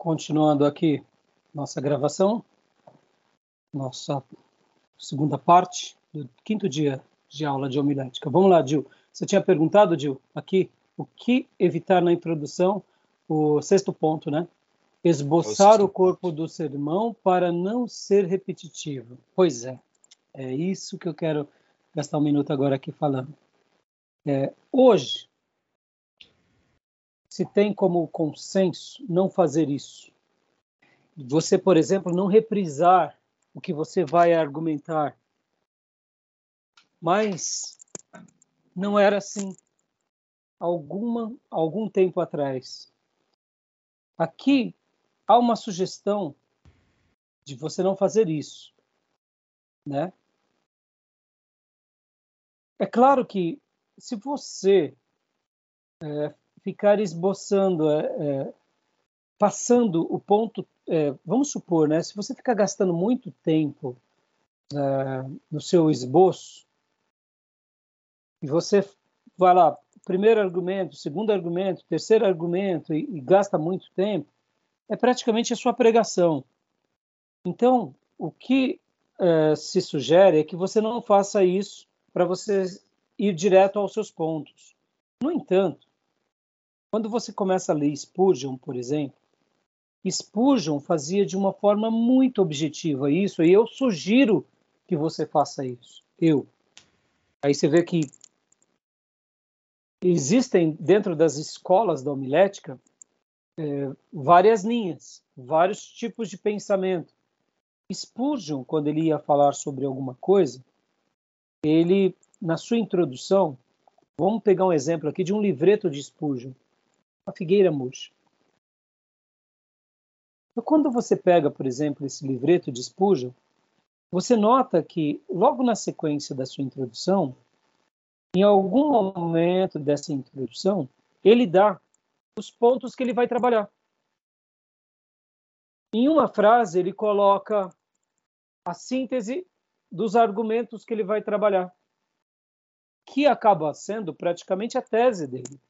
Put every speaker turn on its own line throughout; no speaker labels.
Continuando aqui nossa gravação, nossa segunda parte do quinto dia de aula de homilética. Vamos lá, Dil. Você tinha perguntado, Dil, aqui, o que evitar na introdução, o sexto ponto, né? Esboçar o, o corpo do sermão para não ser repetitivo. Pois é, é isso que eu quero gastar um minuto agora aqui falando. É, hoje, se tem como consenso não fazer isso. Você, por exemplo, não reprisar o que você vai argumentar. Mas não era assim alguma algum tempo atrás. Aqui há uma sugestão de você não fazer isso, né? É claro que se você é, ficar esboçando, é, é, passando o ponto, é, vamos supor, né? Se você ficar gastando muito tempo é, no seu esboço e você vai lá, primeiro argumento, segundo argumento, terceiro argumento e, e gasta muito tempo, é praticamente a sua pregação. Então, o que é, se sugere é que você não faça isso para você ir direto aos seus pontos. No entanto, quando você começa a ler Spurgeon, por exemplo, Spurgeon fazia de uma forma muito objetiva isso, e eu sugiro que você faça isso. Eu. Aí você vê que existem dentro das escolas da homilética é, várias linhas, vários tipos de pensamento. Spurgeon, quando ele ia falar sobre alguma coisa, ele, na sua introdução, vamos pegar um exemplo aqui de um livreto de Spurgeon a figueira murcha. Então, quando você pega, por exemplo, esse livreto de Spurgeon, você nota que logo na sequência da sua introdução, em algum momento dessa introdução, ele dá os pontos que ele vai trabalhar. Em uma frase, ele coloca a síntese dos argumentos que ele vai trabalhar, que acaba sendo praticamente a tese dele.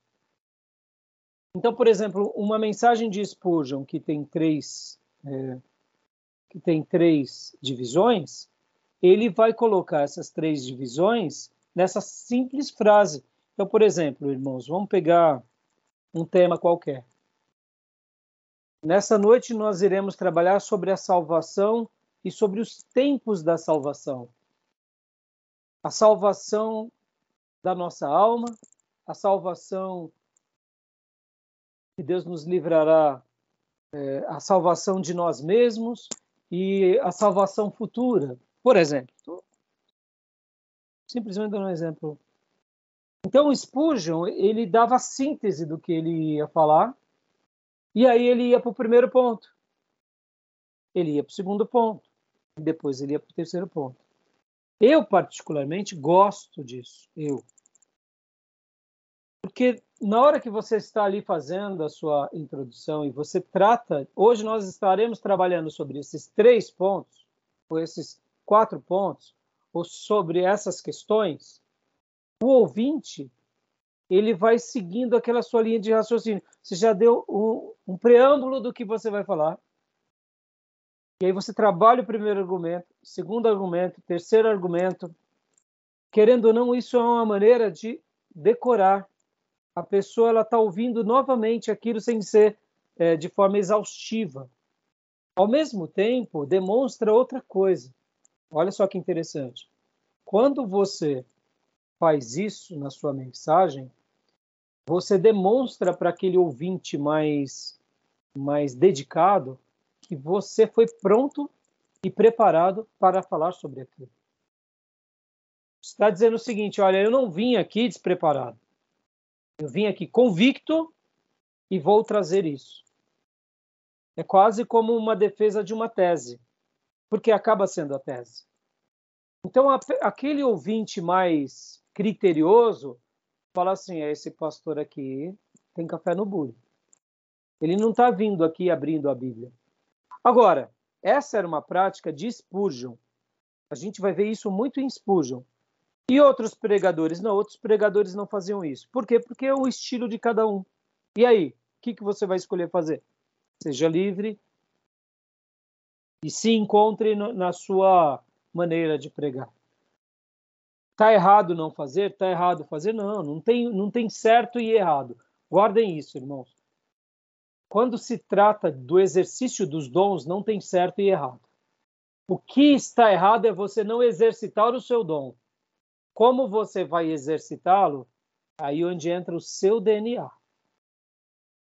Então, por exemplo, uma mensagem de Spurgeon que tem três é, que tem três divisões, ele vai colocar essas três divisões nessa simples frase. Então, por exemplo, irmãos, vamos pegar um tema qualquer. Nessa noite nós iremos trabalhar sobre a salvação e sobre os tempos da salvação. A salvação da nossa alma, a salvação que Deus nos livrará é, a salvação de nós mesmos e a salvação futura. Por exemplo, simplesmente dando um exemplo. Então, Spurgeon, ele dava a síntese do que ele ia falar, e aí ele ia para o primeiro ponto. Ele ia para o segundo ponto, e depois ele ia para o terceiro ponto. Eu, particularmente, gosto disso. Eu. Porque na hora que você está ali fazendo a sua introdução e você trata, hoje nós estaremos trabalhando sobre esses três pontos, ou esses quatro pontos, ou sobre essas questões, o ouvinte ele vai seguindo aquela sua linha de raciocínio. Você já deu um, um preâmbulo do que você vai falar. E aí você trabalha o primeiro argumento, segundo argumento, terceiro argumento. Querendo ou não, isso é uma maneira de decorar a pessoa ela está ouvindo novamente aquilo sem ser é, de forma exaustiva. Ao mesmo tempo, demonstra outra coisa. Olha só que interessante. Quando você faz isso na sua mensagem, você demonstra para aquele ouvinte mais mais dedicado que você foi pronto e preparado para falar sobre aquilo. Está dizendo o seguinte: olha, eu não vim aqui despreparado. Eu vim aqui convicto e vou trazer isso. É quase como uma defesa de uma tese, porque acaba sendo a tese. Então, aquele ouvinte mais criterioso fala assim: é, esse pastor aqui tem café no bule. Ele não está vindo aqui abrindo a Bíblia. Agora, essa era uma prática de Spurgeon. A gente vai ver isso muito em Spurgeon. E outros pregadores? Não, outros pregadores não faziam isso. Por quê? Porque é o estilo de cada um. E aí, o que, que você vai escolher fazer? seja livre e se encontre na sua maneira de pregar. Tá errado não fazer? Tá errado fazer? Não, não tem, não tem certo e errado. Guardem isso, irmãos. Quando se trata do exercício dos dons, não tem certo e errado. O que está errado é você não exercitar o seu dom. Como você vai exercitá-lo? Aí onde entra o seu DNA.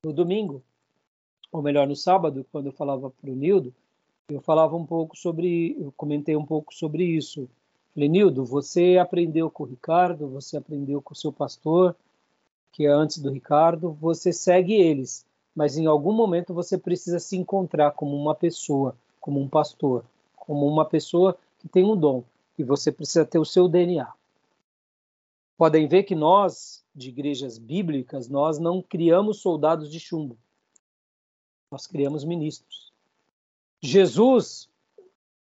No domingo, ou melhor, no sábado, quando eu falava para o Nildo, eu falava um pouco sobre, eu comentei um pouco sobre isso. Falei, Nildo, você aprendeu com o Ricardo, você aprendeu com o seu pastor, que é antes do Ricardo, você segue eles, mas em algum momento você precisa se encontrar como uma pessoa, como um pastor, como uma pessoa que tem um dom, e você precisa ter o seu DNA. Podem ver que nós, de igrejas bíblicas, nós não criamos soldados de chumbo. Nós criamos ministros. Jesus,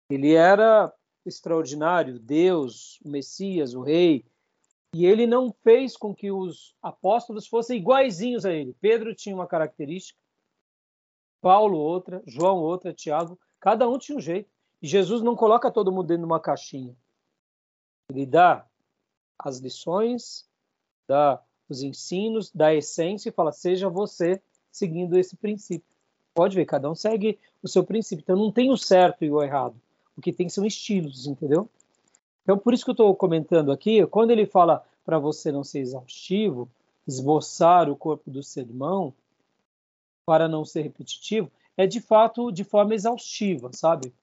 ele era extraordinário, Deus, o Messias, o Rei, e ele não fez com que os apóstolos fossem iguaizinhos a ele. Pedro tinha uma característica, Paulo outra, João outra, Tiago, cada um tinha um jeito. E Jesus não coloca todo mundo dentro de uma caixinha. Ele dá as lições, dá os ensinos, dá a essência e fala: seja você seguindo esse princípio. Pode ver, cada um segue o seu princípio. Então não tem o certo e o errado. O que tem são estilos, entendeu? Então por isso que eu estou comentando aqui, quando ele fala para você não ser exaustivo, esboçar o corpo do sermão, para não ser repetitivo, é de fato de forma exaustiva, sabe?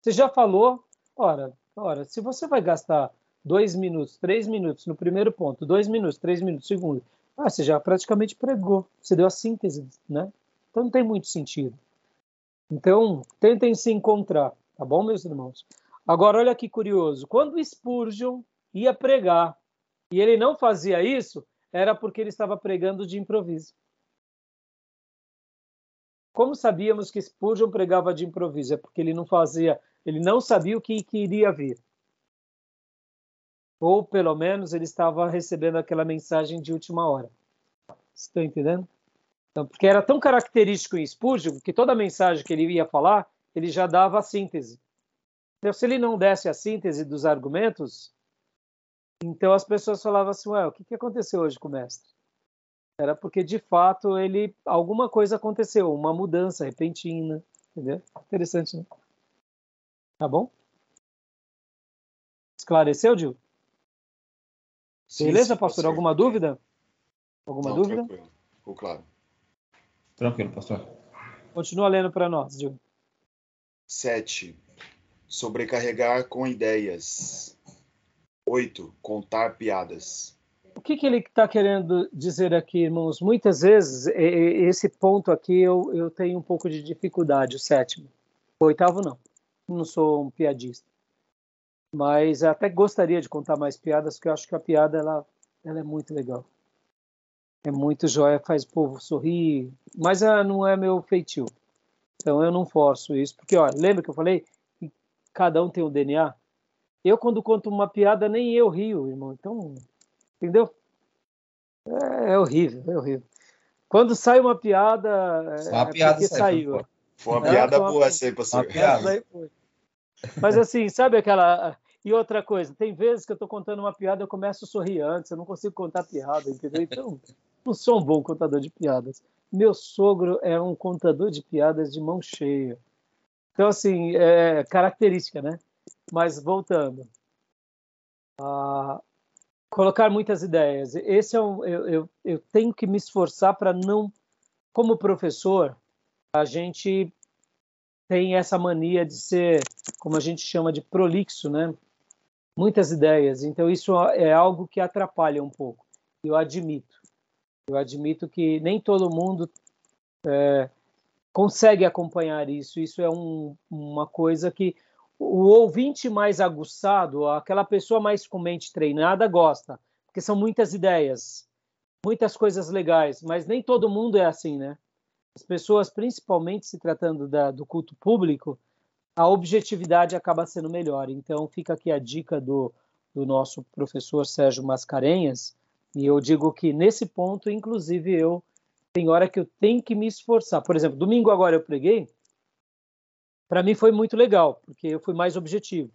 Você já falou, ora, ora, se você vai gastar dois minutos, três minutos no primeiro ponto, dois minutos, três minutos no segundo, ah, você já praticamente pregou, você deu a síntese, né? Então não tem muito sentido. Então, tentem se encontrar, tá bom, meus irmãos? Agora, olha que curioso. Quando Spurgeon ia pregar e ele não fazia isso, era porque ele estava pregando de improviso. Como sabíamos que Spurgeon pregava de improviso? É porque ele não fazia, ele não sabia o que, que iria vir. Ou, pelo menos, ele estava recebendo aquela mensagem de última hora. Estão entendendo? Então, porque era tão característico em Spurgeon que toda mensagem que ele ia falar, ele já dava a síntese. Então, se ele não desse a síntese dos argumentos, então as pessoas falavam assim, ué, o que, aconteceu hoje com o mestre? Era porque, de fato, ele alguma coisa aconteceu, uma mudança repentina, entendeu? Interessante, né? Tá bom? Esclareceu, Gil? Beleza, sim, pastor? Alguma dúvida? Alguma não, dúvida?
Tranquilo. Ficou claro.
Tranquilo, pastor.
Continua lendo para nós, Gil.
7. Sobrecarregar com ideias. 8. Contar piadas.
O que, que ele está querendo dizer aqui, irmãos? Muitas vezes, esse ponto aqui eu, eu tenho um pouco de dificuldade, o sétimo. O oitavo, não. Não sou um piadista. Mas até gostaria de contar mais piadas, porque eu acho que a piada ela, ela é muito legal é muito joia, faz o povo sorrir, mas ah, não é meu feitio. Então eu não forço isso, porque olha, lembra que eu falei que cada um tem um DNA? Eu quando conto uma piada nem eu rio, irmão. Então, entendeu? É, é horrível, é horrível. Quando sai uma piada,
Só uma é piada
saiu. Foi uma é, piada boa essa aí, pastor.
Mas assim, sabe aquela e outra coisa, tem vezes que eu estou contando uma piada eu começo a sorrir antes, eu não consigo contar piada, entendeu? Então, não sou um bom contador de piadas. Meu sogro é um contador de piadas de mão cheia. Então, assim, é característica, né? Mas voltando. colocar muitas ideias. Esse é um, eu, eu, eu tenho que me esforçar para não, como professor, a gente tem essa mania de ser, como a gente chama de prolixo, né? Muitas ideias. Então isso é algo que atrapalha um pouco. Eu admito. Eu admito que nem todo mundo é, consegue acompanhar isso. Isso é um, uma coisa que o ouvinte mais aguçado, aquela pessoa mais com mente treinada, gosta, porque são muitas ideias, muitas coisas legais, mas nem todo mundo é assim, né? As pessoas, principalmente se tratando da, do culto público, a objetividade acaba sendo melhor. Então, fica aqui a dica do, do nosso professor Sérgio Mascarenhas, e eu digo que nesse ponto, inclusive, eu Tem hora que eu tenho que me esforçar. Por exemplo, domingo agora eu preguei. Para mim foi muito legal, porque eu fui mais objetivo.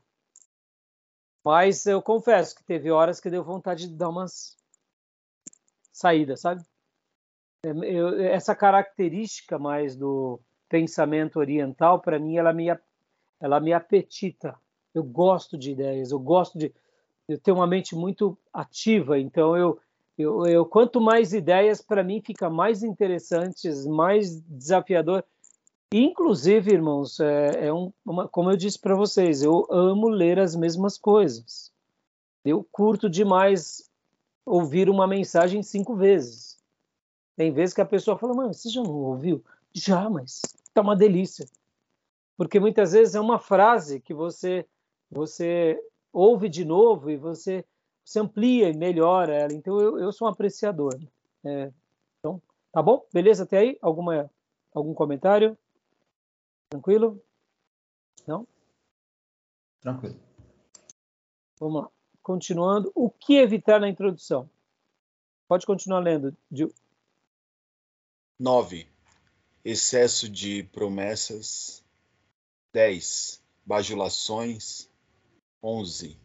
Mas eu confesso que teve horas que deu vontade de dar umas saídas, sabe? Eu, essa característica mais do pensamento oriental, para mim, ela me, ela me apetita. Eu gosto de ideias, eu gosto de. Eu tenho uma mente muito ativa, então eu, eu, eu quanto mais ideias, para mim, fica mais interessantes, mais desafiador. Inclusive, irmãos, é, é um, uma, como eu disse para vocês, eu amo ler as mesmas coisas. Eu curto demais ouvir uma mensagem cinco vezes. Tem vezes que a pessoa fala, mano, você já não ouviu? Já, mas tá uma delícia. Porque muitas vezes é uma frase que você você ouve de novo e você, você amplia e melhora ela. Então eu, eu sou um apreciador. É, então, tá bom? Beleza até aí? Alguma, algum comentário? Tranquilo? Não?
Tranquilo.
Vamos lá. Continuando. O que evitar na introdução? Pode continuar lendo, Gil.
9. Excesso de promessas. 10. Bajulações. 11.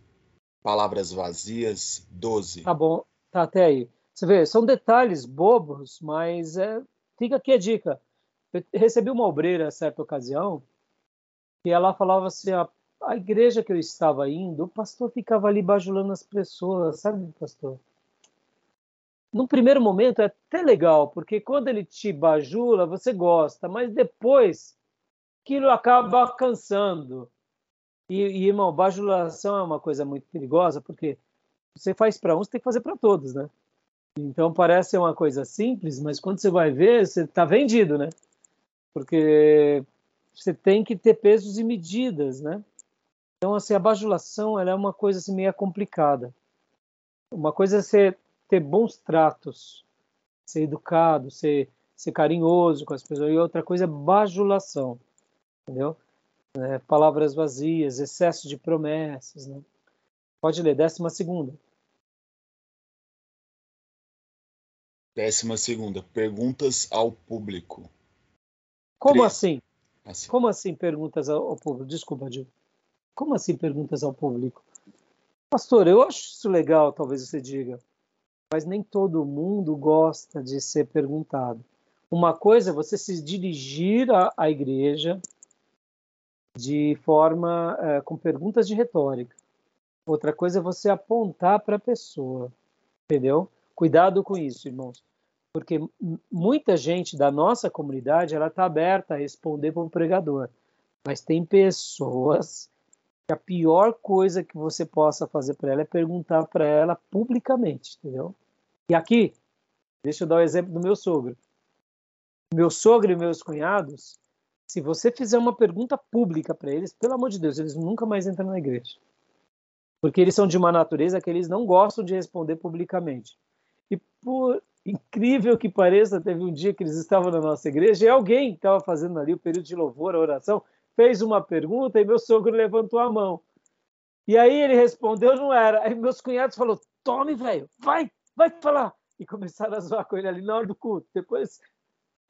Palavras vazias. 12.
Tá bom, tá até aí. Você vê, são detalhes bobos, mas é, fica aqui a dica. Eu recebi uma obreira, certa ocasião, e ela falava assim: a, a igreja que eu estava indo, o pastor ficava ali bajulando as pessoas, sabe, pastor? No primeiro momento é até legal, porque quando ele te bajula, você gosta, mas depois aquilo acaba cansando. E, e irmão, bajulação é uma coisa muito perigosa, porque você faz para uns, tem que fazer para todos, né? Então parece uma coisa simples, mas quando você vai ver, você está vendido, né? Porque você tem que ter pesos e medidas, né? Então, assim, a bajulação ela é uma coisa assim, meio complicada. Uma coisa é você ter bons tratos, ser educado, ser, ser carinhoso com as pessoas. E outra coisa é bajulação, entendeu? É, palavras vazias, excesso de promessas. Né? Pode ler, décima segunda.
Décima segunda, perguntas ao público.
Como assim? assim? Como assim perguntas ao, público? Desculpa, Gil. Como assim perguntas ao público? Pastor, eu acho isso legal, talvez você diga mas nem todo mundo gosta de ser perguntado. Uma coisa é você se dirigir à, à igreja de forma é, com perguntas de retórica. Outra coisa é você apontar para a pessoa, entendeu? Cuidado com isso, irmãos, porque muita gente da nossa comunidade ela está aberta a responder para o pregador, mas tem pessoas que a pior coisa que você possa fazer para ela é perguntar para ela publicamente, entendeu? E aqui, deixa eu dar o um exemplo do meu sogro. Meu sogro e meus cunhados, se você fizer uma pergunta pública para eles, pelo amor de Deus, eles nunca mais entram na igreja. Porque eles são de uma natureza que eles não gostam de responder publicamente. E por incrível que pareça, teve um dia que eles estavam na nossa igreja e alguém estava fazendo ali o período de louvor, a oração, fez uma pergunta e meu sogro levantou a mão. E aí ele respondeu, não era. Aí meus cunhados falaram, tome, velho, vai, vai falar. E começaram a zoar com ele ali na hora do culto. Depois,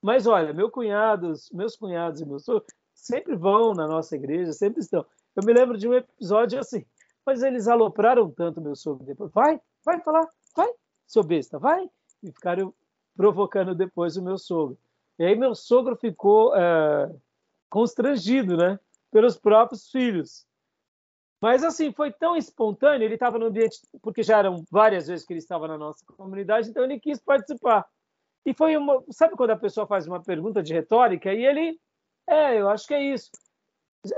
mas olha, meu cunhados, meus cunhados e meus sogros sempre vão na nossa igreja, sempre estão. Eu me lembro de um episódio assim, mas eles alopraram tanto meu sogro depois. Vai, vai falar, vai, seu besta, vai. E ficaram provocando depois o meu sogro. E aí meu sogro ficou é, constrangido, né? Pelos próprios filhos. Mas assim, foi tão espontâneo, ele estava no ambiente, porque já eram várias vezes que ele estava na nossa comunidade, então ele quis participar. E foi uma. Sabe quando a pessoa faz uma pergunta de retórica e ele. É, eu acho que é isso.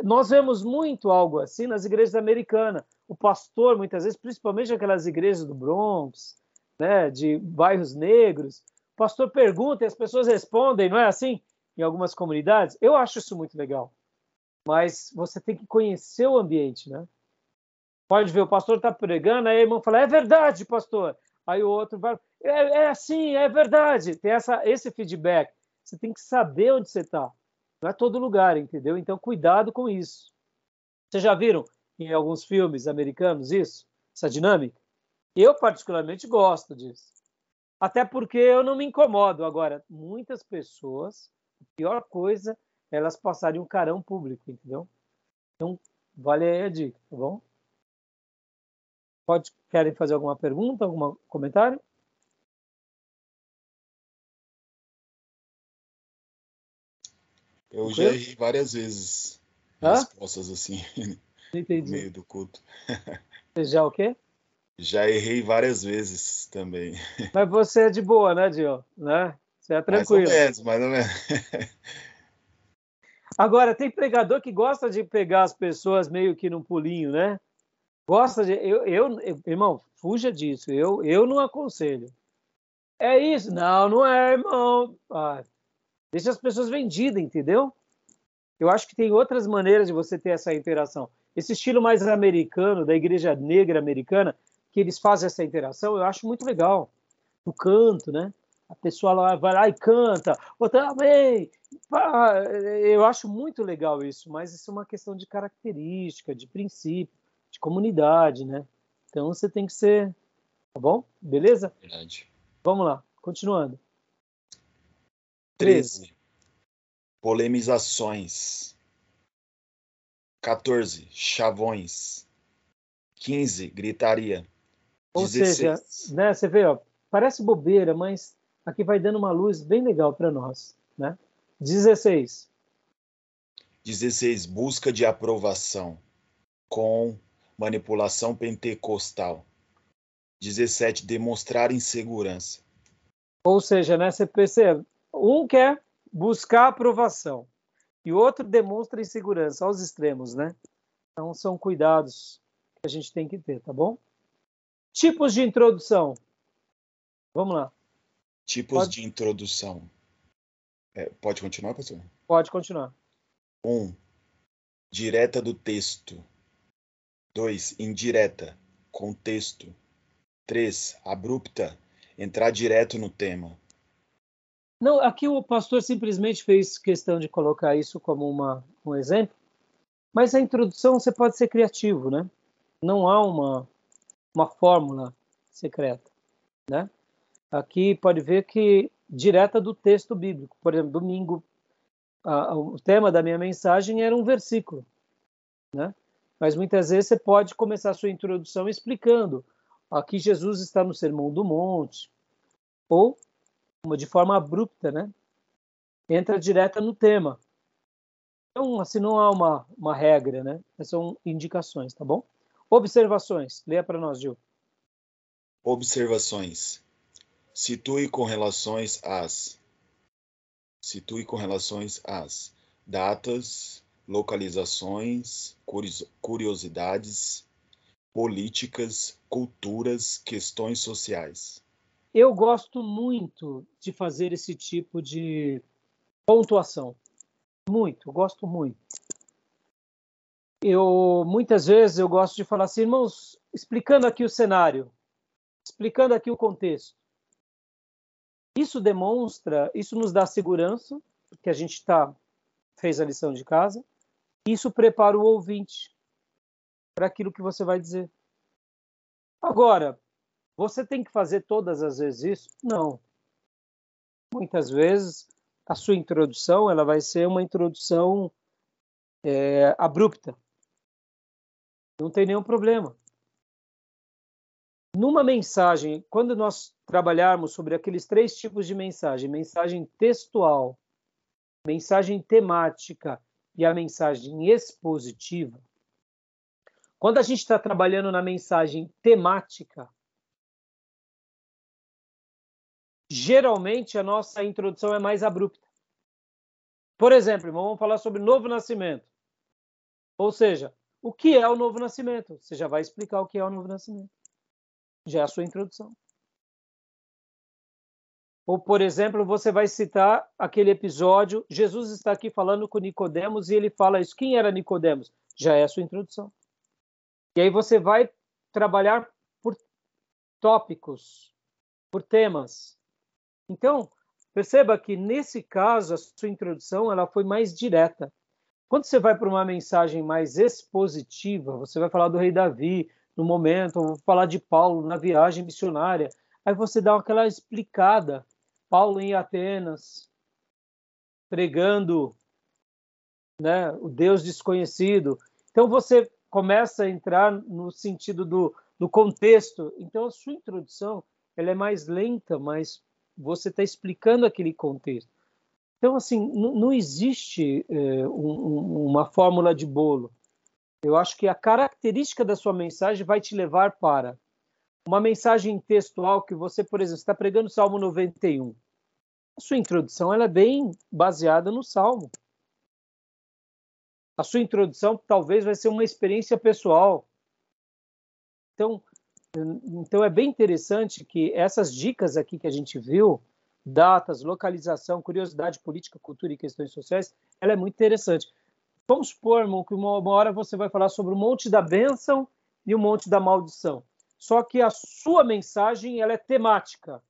Nós vemos muito algo assim nas igrejas americanas. O pastor, muitas vezes, principalmente aquelas igrejas do Bronx, né, de bairros negros, o pastor pergunta e as pessoas respondem, não é assim? Em algumas comunidades. Eu acho isso muito legal mas você tem que conhecer o ambiente, né? Pode ver, o pastor está pregando, aí o irmão fala, é verdade, pastor. Aí o outro vai, é, é assim, é verdade. Tem essa, esse feedback. Você tem que saber onde você está. Não é todo lugar, entendeu? Então, cuidado com isso. Vocês já viram em alguns filmes americanos isso? Essa dinâmica? Eu, particularmente, gosto disso. Até porque eu não me incomodo. Agora, muitas pessoas, pior coisa é elas passarem um carão público, entendeu? Então, vale aí a dica, tá bom? Pode, querem fazer alguma pergunta, algum comentário?
Eu já errei várias vezes Hã? respostas assim, no meio do culto.
Você já o quê?
Já errei várias vezes também.
Mas você é de boa, né, Dio? Né? É tranquilo. Mais ou
menos, mais ou menos.
Agora, tem pregador que gosta de pegar as pessoas meio que num pulinho, né? Gosta de. Eu, eu, irmão, fuja disso. Eu, eu não aconselho. É isso? Não, não é, irmão. Ah, deixa as pessoas vendidas, entendeu? Eu acho que tem outras maneiras de você ter essa interação. Esse estilo mais americano, da igreja negra americana, que eles fazem essa interação, eu acho muito legal. O canto, né? A pessoa lá vai lá e canta, outra amém. Eu acho muito legal isso, mas isso é uma questão de característica, de princípio, de comunidade, né? Então você tem que ser, tá bom? Beleza?
Verdade.
Vamos lá, continuando.
13. Polemizações. 14. Chavões. 15. Gritaria.
Ou 16. seja, né, você vê, ó, parece bobeira, mas aqui vai dando uma luz bem legal para nós. Né? 16.
16. Busca de aprovação com manipulação pentecostal. 17. Demonstrar insegurança.
Ou seja, né, você percebe, um quer buscar aprovação e o outro demonstra insegurança, aos extremos, né? Então são cuidados que a gente tem que ter, tá bom? Tipos de introdução. Vamos lá.
Tipos pode... de introdução. É, pode continuar, pastor?
Pode continuar.
1. Um, direta do texto. 2. Indireta. Contexto. 3. Abrupta. Entrar direto no tema.
Não, aqui o pastor simplesmente fez questão de colocar isso como uma, um exemplo, mas a introdução você pode ser criativo, né? Não há uma, uma fórmula secreta, né? Aqui pode ver que direta do texto bíblico. Por exemplo, domingo, a, o tema da minha mensagem era um versículo, né? Mas muitas vezes você pode começar a sua introdução explicando aqui Jesus está no Sermão do Monte, ou de forma abrupta, né? Entra direta no tema. Então, assim, não há uma, uma regra, né? São indicações, tá bom? Observações. Leia para nós, Gil.
Observações. Situe com relações às situe com relações às datas, localizações, curiosidades, políticas, culturas, questões sociais.
Eu gosto muito de fazer esse tipo de pontuação. Muito, gosto muito. Eu muitas vezes eu gosto de falar assim, irmãos, explicando aqui o cenário, explicando aqui o contexto. Isso demonstra, isso nos dá segurança, porque a gente tá fez a lição de casa. Isso prepara o ouvinte para aquilo que você vai dizer. Agora, você tem que fazer todas as vezes isso? Não. Muitas vezes a sua introdução ela vai ser uma introdução é, abrupta. Não tem nenhum problema. Numa mensagem, quando nós trabalharmos sobre aqueles três tipos de mensagem, mensagem textual, mensagem temática e a mensagem expositiva, quando a gente está trabalhando na mensagem temática, geralmente a nossa introdução é mais abrupta. Por exemplo, vamos falar sobre novo nascimento. Ou seja, o que é o novo nascimento? Você já vai explicar o que é o novo nascimento. Já é a sua introdução. Ou, por exemplo, você vai citar aquele episódio, Jesus está aqui falando com Nicodemos e ele fala isso. Quem era Nicodemos? Já é a sua introdução. E aí você vai trabalhar por tópicos, por temas. Então, perceba que nesse caso a sua introdução ela foi mais direta. Quando você vai para uma mensagem mais expositiva, você vai falar do rei Davi no momento, ou falar de Paulo na viagem missionária, Aí você dá aquela explicada. Paulo em Atenas, pregando né, o Deus desconhecido. Então você começa a entrar no sentido do, do contexto. Então a sua introdução ela é mais lenta, mas você está explicando aquele contexto. Então, assim, não existe é, um, uma fórmula de bolo. Eu acho que a característica da sua mensagem vai te levar para uma mensagem textual que você, por exemplo, está pregando o Salmo 91. A sua introdução ela é bem baseada no Salmo. A sua introdução talvez vai ser uma experiência pessoal. Então, então é bem interessante que essas dicas aqui que a gente viu, datas, localização, curiosidade política, cultura e questões sociais, ela é muito interessante. Vamos supor, irmão, que uma, uma hora você vai falar sobre o monte da bênção e o monte da maldição. Só que a sua mensagem ela é temática.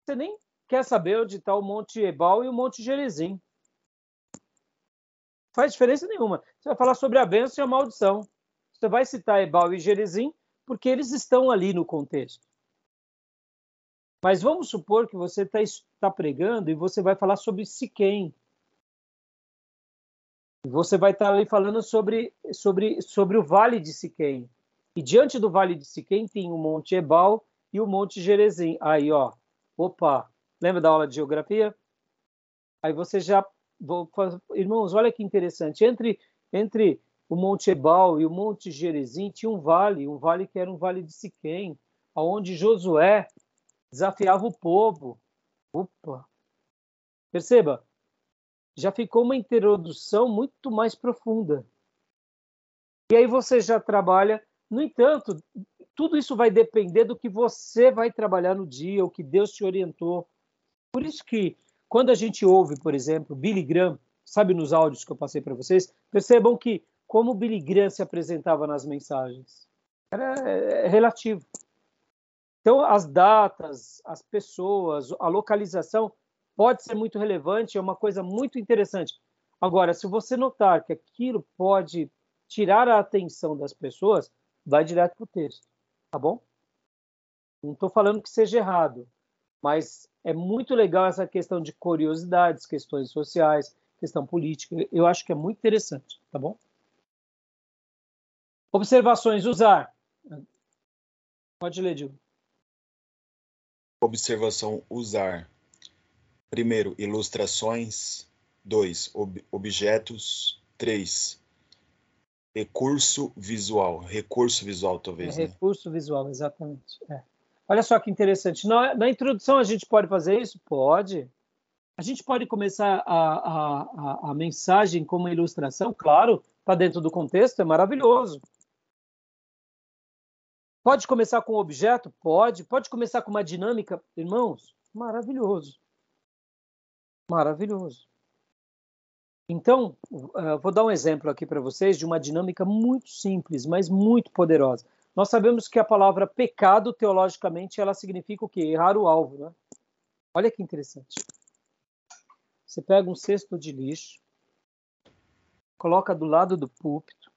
Você nem quer saber onde está o Monte Ebal e o Monte Gerizim. Faz diferença nenhuma. Você vai falar sobre a bênção e a maldição. Você vai citar Ebal e Gerizim porque eles estão ali no contexto. Mas vamos supor que você está tá pregando e você vai falar sobre Siquém. Você vai estar ali falando sobre, sobre, sobre o Vale de Siquém. E diante do Vale de Siquém tem o Monte Ebal e o Monte Gerezim. Aí, ó, opa, lembra da aula de geografia? Aí você já, irmãos, olha que interessante. Entre entre o Monte Ebal e o Monte Gerezim tinha um vale, um vale que era um vale de Siquém, aonde Josué desafiava o povo. Opa! Perceba, já ficou uma introdução muito mais profunda. E aí você já trabalha. No entanto, tudo isso vai depender do que você vai trabalhar no dia, o que Deus te orientou. Por isso que quando a gente ouve, por exemplo, Billy Graham, sabe nos áudios que eu passei para vocês, percebam que como Billy Graham se apresentava nas mensagens era é, relativo. Então, as datas, as pessoas, a localização pode ser muito relevante, é uma coisa muito interessante. Agora, se você notar que aquilo pode tirar a atenção das pessoas, vai direto para o texto, tá bom? Não estou falando que seja errado, mas é muito legal essa questão de curiosidades, questões sociais, questão política. Eu acho que é muito interessante, tá bom? Observações, usar. Pode ler, Diogo.
Observação, usar. Primeiro, ilustrações. 2. Ob objetos. 3. Recurso visual. Recurso visual, talvez.
É, né? Recurso visual, exatamente. É. Olha só que interessante. Na, na, introdução, a gente pode fazer isso? Pode. A gente pode começar a, a, a, a mensagem como ilustração? Claro, está dentro do contexto, é maravilhoso. Pode começar com um objeto? Pode. Pode começar com uma dinâmica? Irmãos, maravilhoso. Maravilhoso. Então, uh, vou dar um exemplo aqui para vocês de uma dinâmica muito simples, mas muito poderosa. Nós sabemos que a palavra pecado, teologicamente, ela significa o quê? Errar o alvo, né? Olha que interessante. Você pega um cesto de lixo, coloca do lado do púlpito,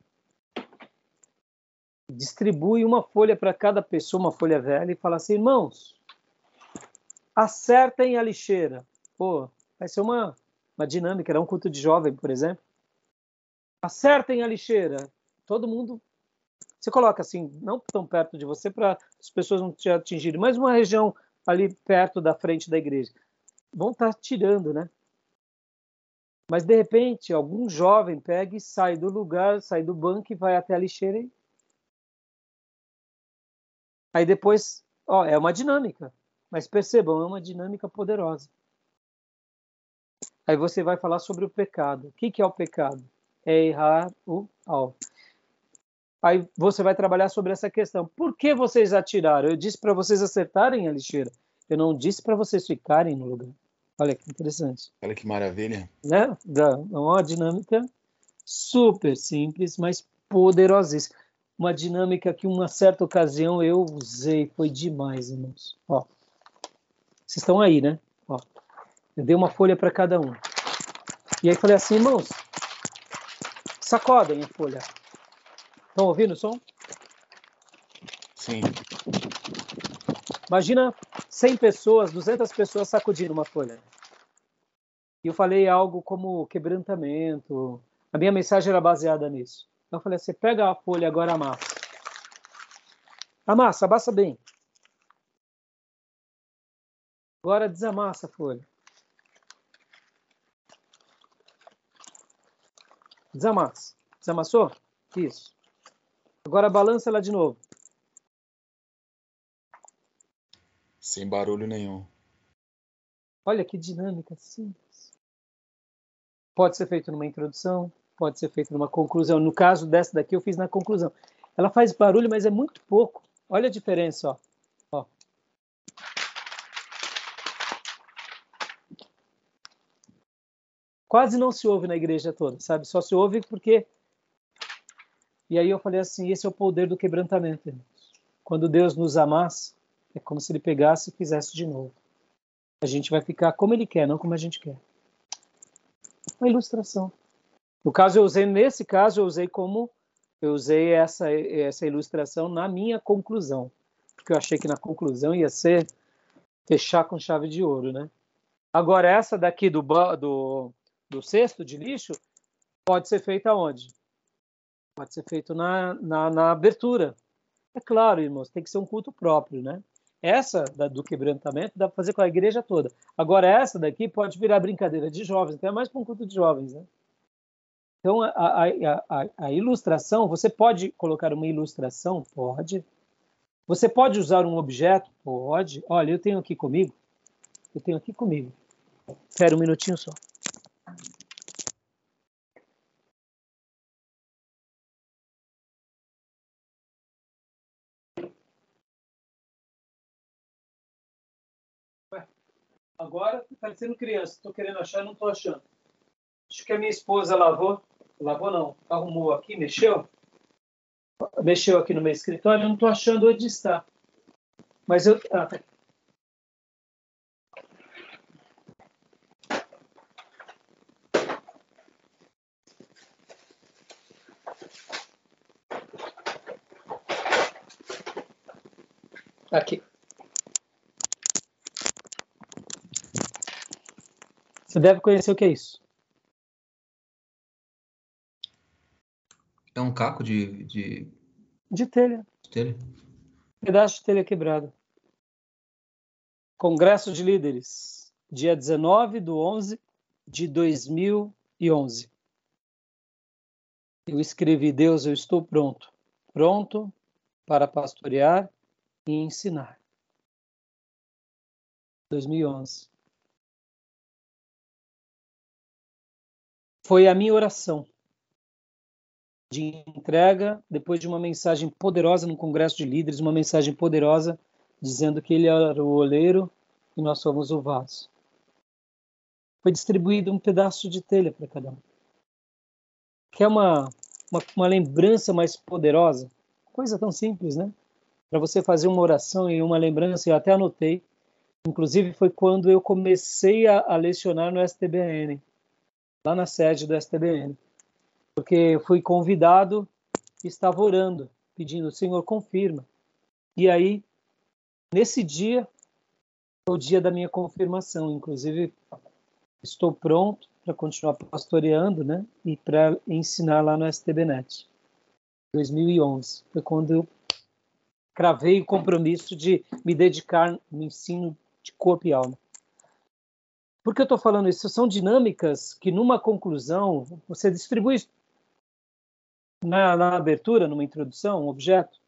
distribui uma folha para cada pessoa, uma folha velha, e fala assim, irmãos, acertem a lixeira. Pô, vai ser uma, uma dinâmica, era um culto de jovem, por exemplo. Acertem a lixeira. Todo mundo. Você coloca assim, não tão perto de você para as pessoas não te atingirem, mas uma região ali perto da frente da igreja. Vão estar tá tirando, né? Mas de repente, algum jovem pega e sai do lugar, sai do banco e vai até a lixeira Aí depois, ó, é uma dinâmica, mas percebam, é uma dinâmica poderosa. Aí você vai falar sobre o pecado. O que, que é o pecado? É errar o alvo. Aí você vai trabalhar sobre essa questão. Por que vocês atiraram? Eu disse para vocês acertarem a lixeira. Eu não disse para vocês ficarem no lugar. Olha que interessante.
Olha que maravilha.
Né? É uma dinâmica super simples, mas poderosíssima uma dinâmica que uma certa ocasião eu usei, foi demais, irmãos. Ó, vocês estão aí, né? Eu dei uma folha para cada um. E aí falei assim, irmãos, sacodem a folha. Estão ouvindo o som?
Sim.
Imagina 100 pessoas, 200 pessoas sacudindo uma folha. E eu falei algo como quebrantamento. A minha mensagem era baseada nisso. Eu falei: você pega a folha agora amassa. Amassa, amassa bem. Agora desamassa a folha. Desamassa. Desamassou? Isso. Agora balança ela de novo.
Sem barulho nenhum.
Olha que dinâmica simples. Pode ser feito numa introdução, pode ser feito numa conclusão. No caso dessa daqui, eu fiz na conclusão. Ela faz barulho, mas é muito pouco. Olha a diferença, ó. ó. Quase não se ouve na igreja toda, sabe? Só se ouve porque. E aí eu falei assim: esse é o poder do quebrantamento. Irmãos. Quando Deus nos amassa, é como se ele pegasse e fizesse de novo. A gente vai ficar como ele quer, não como a gente quer. Uma ilustração. No caso, eu usei, nesse caso, eu usei como eu usei essa, essa ilustração na minha conclusão, porque eu achei que na conclusão ia ser fechar com chave de ouro, né? Agora, essa daqui do, do, do cesto de lixo pode ser feita onde? Pode ser feito na, na, na abertura. É claro, irmãos, tem que ser um culto próprio, né? Essa da, do quebrantamento dá para fazer com a igreja toda. Agora, essa daqui pode virar brincadeira de jovens, até mais para um culto de jovens, né? Então, a, a, a, a, ilustração, você pode colocar uma ilustração? Pode. Você pode usar um objeto? Pode. Olha, eu tenho aqui comigo. Eu tenho aqui comigo. Espera um minutinho só. Agora tá parecendo criança. Estou querendo achar, não estou achando. Acho que a minha esposa lavou lavou não, arrumou aqui, mexeu, mexeu aqui no meu escritório, eu não estou achando onde está. Mas eu. Ah, tá. Aqui. Deve conhecer o que é isso.
É um caco de. De,
de telha.
De telha.
Pedaço de telha quebrado. Congresso de Líderes, dia 19 de 11 de 2011. Eu escrevi: Deus, eu estou pronto. Pronto para pastorear e ensinar. 2011. Foi a minha oração de entrega, depois de uma mensagem poderosa no Congresso de Líderes, uma mensagem poderosa dizendo que ele era o oleiro e nós somos o vaso. Foi distribuído um pedaço de telha para cada um. Que é uma, uma, uma lembrança mais poderosa, coisa tão simples, né? Para você fazer uma oração e uma lembrança, eu até anotei. Inclusive foi quando eu comecei a, a lecionar no STBN, lá na sede do STBN porque eu fui convidado e estava orando, pedindo, Senhor, confirma. E aí, nesse dia, o dia da minha confirmação. Inclusive, estou pronto para continuar pastoreando, né? E para ensinar lá no STBNet. 2011 foi quando eu cravei o compromisso de me dedicar no ensino de corpo e alma. Por que eu estou falando isso? São dinâmicas que, numa conclusão, você distribui na, na abertura, numa introdução, um objeto?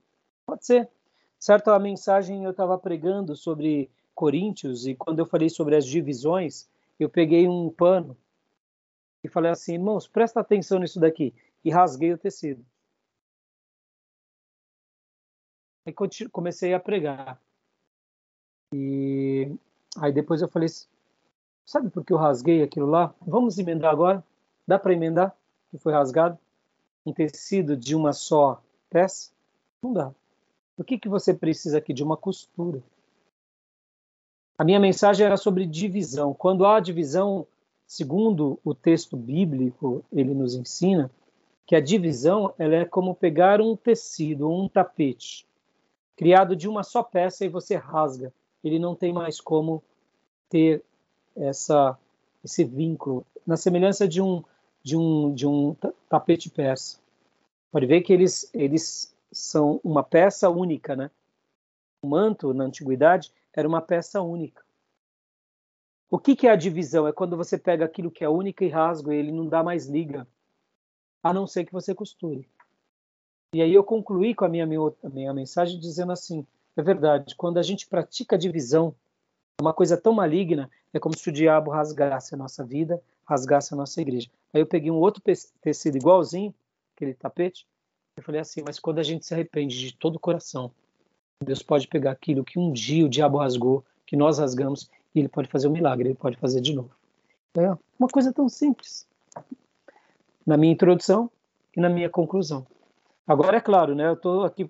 Pode ser. Certo, a mensagem eu estava pregando sobre Coríntios e quando eu falei sobre as divisões, eu peguei um pano e falei assim, irmãos, presta atenção nisso daqui e rasguei o tecido. Aí comecei a pregar. E aí depois eu falei, sabe por que eu rasguei aquilo lá? Vamos emendar agora? Dá para emendar que foi rasgado? um tecido de uma só peça? Não dá. O que, que você precisa aqui? De uma costura. A minha mensagem era sobre divisão. Quando há divisão, segundo o texto bíblico, ele nos ensina que a divisão ela é como pegar um tecido, um tapete, criado de uma só peça e você rasga ele não tem mais como ter essa esse vínculo, na semelhança de um de um de um tapete persa. Pode ver que eles eles são uma peça única, né? O manto na antiguidade era uma peça única. O que, que é a divisão? É quando você pega aquilo que é único e rasga e ele não dá mais liga, a não ser que você costure. E aí eu concluí com a minha, a minha mensagem dizendo assim: é verdade, quando a gente pratica a divisão, uma coisa tão maligna, é como se o diabo rasgasse a nossa vida, rasgasse a nossa igreja. Aí eu peguei um outro tecido igualzinho, aquele tapete, eu falei assim: mas quando a gente se arrepende de todo o coração, Deus pode pegar aquilo que um dia o diabo rasgou, que nós rasgamos, e ele pode fazer um milagre, ele pode fazer de novo. É uma coisa tão simples. Na minha introdução e na minha conclusão. Agora, é claro, né, eu estou aqui,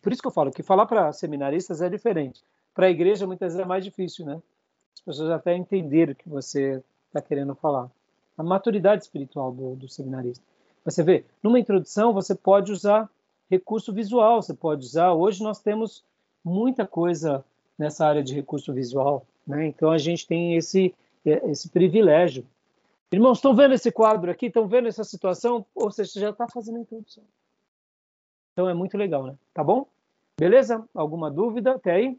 por isso que eu falo que falar para seminaristas é diferente. Para a igreja, muitas vezes é mais difícil, né? As pessoas até entenderam o que você está querendo falar. A maturidade espiritual do, do seminarista. Você vê, numa introdução, você pode usar recurso visual, você pode usar. Hoje nós temos muita coisa nessa área de recurso visual, né? Então a gente tem esse, esse privilégio. Irmãos, estão vendo esse quadro aqui? Estão vendo essa situação? Ou seja, já está fazendo a introdução. Então é muito legal, né? Tá bom? Beleza? Alguma dúvida até aí?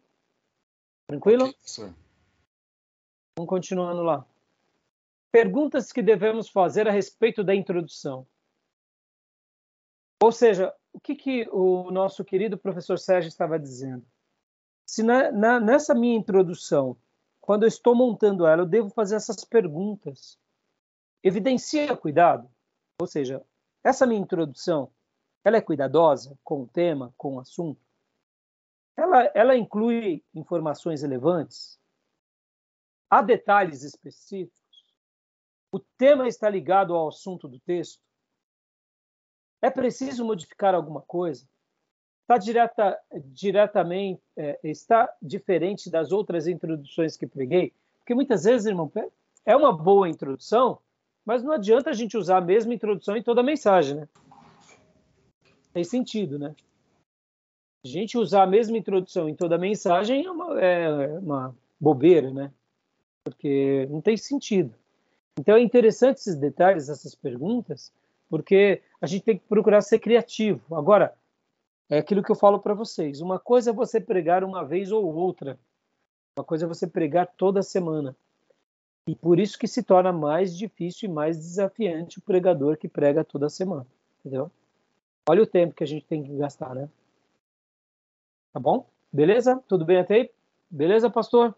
Tranquilo? Okay, Vamos continuando lá. Perguntas que devemos fazer a respeito da introdução. Ou seja, o que, que o nosso querido professor Sérgio estava dizendo? Se na, na, nessa minha introdução, quando eu estou montando ela, eu devo fazer essas perguntas. Evidencia cuidado? Ou seja, essa minha introdução ela é cuidadosa com o tema, com o assunto? Ela, ela inclui informações relevantes? Há detalhes específicos? O tema está ligado ao assunto do texto? É preciso modificar alguma coisa? Está direta, diretamente, é, está diferente das outras introduções que preguei? Porque muitas vezes, irmão, é uma boa introdução, mas não adianta a gente usar a mesma introdução em toda a mensagem, né? tem sentido, né? A gente usar a mesma introdução em toda a mensagem é uma, é uma bobeira, né? Porque não tem sentido. Então é interessante esses detalhes, essas perguntas, porque a gente tem que procurar ser criativo. Agora, é aquilo que eu falo para vocês. Uma coisa é você pregar uma vez ou outra. Uma coisa é você pregar toda semana. E por isso que se torna mais difícil e mais desafiante o pregador que prega toda semana. Entendeu? Olha o tempo que a gente tem que gastar, né? Tá bom? Beleza? Tudo bem até aí? Beleza, pastor?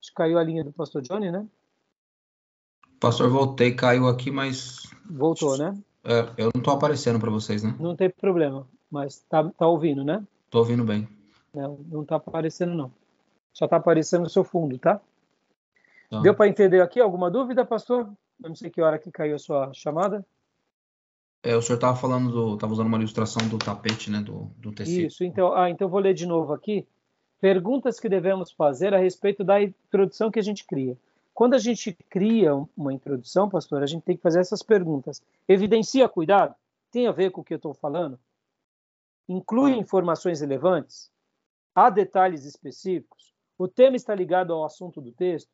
Acho que caiu a linha do pastor Johnny, né?
Pastor, voltei, caiu aqui, mas.
Voltou, né?
É, eu não tô aparecendo para vocês, né?
Não tem problema, mas tá, tá ouvindo, né?
Tô ouvindo bem.
Não, não tá aparecendo, não. Só tá aparecendo o seu fundo, tá? tá. Deu para entender aqui? Alguma dúvida, pastor? Eu não sei que hora que caiu a sua chamada.
É, o senhor estava falando do. estava usando uma ilustração do tapete, né? Do, do tecido.
Isso, então, ah, então vou ler de novo aqui. Perguntas que devemos fazer a respeito da introdução que a gente cria. Quando a gente cria uma introdução, pastor, a gente tem que fazer essas perguntas. Evidencia cuidado? Tem a ver com o que eu estou falando? Inclui informações relevantes? Há detalhes específicos? O tema está ligado ao assunto do texto?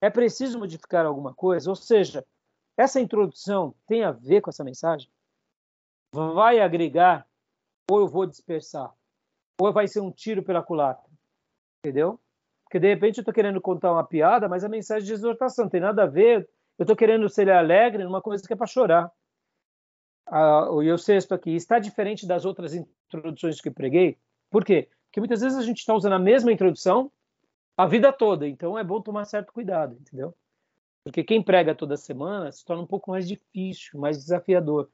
É preciso modificar alguma coisa? Ou seja, essa introdução tem a ver com essa mensagem? Vai agregar ou eu vou dispersar? Ou vai ser um tiro pela culatra? Entendeu? Porque de repente eu estou querendo contar uma piada, mas a mensagem de exortação tem nada a ver. Eu estou querendo ser alegre numa coisa que é para chorar. Ah, e o sexto aqui está diferente das outras introduções que preguei. Por quê? Porque muitas vezes a gente está usando a mesma introdução a vida toda. Então é bom tomar certo cuidado, entendeu? Porque quem prega toda semana se torna um pouco mais difícil, mais desafiador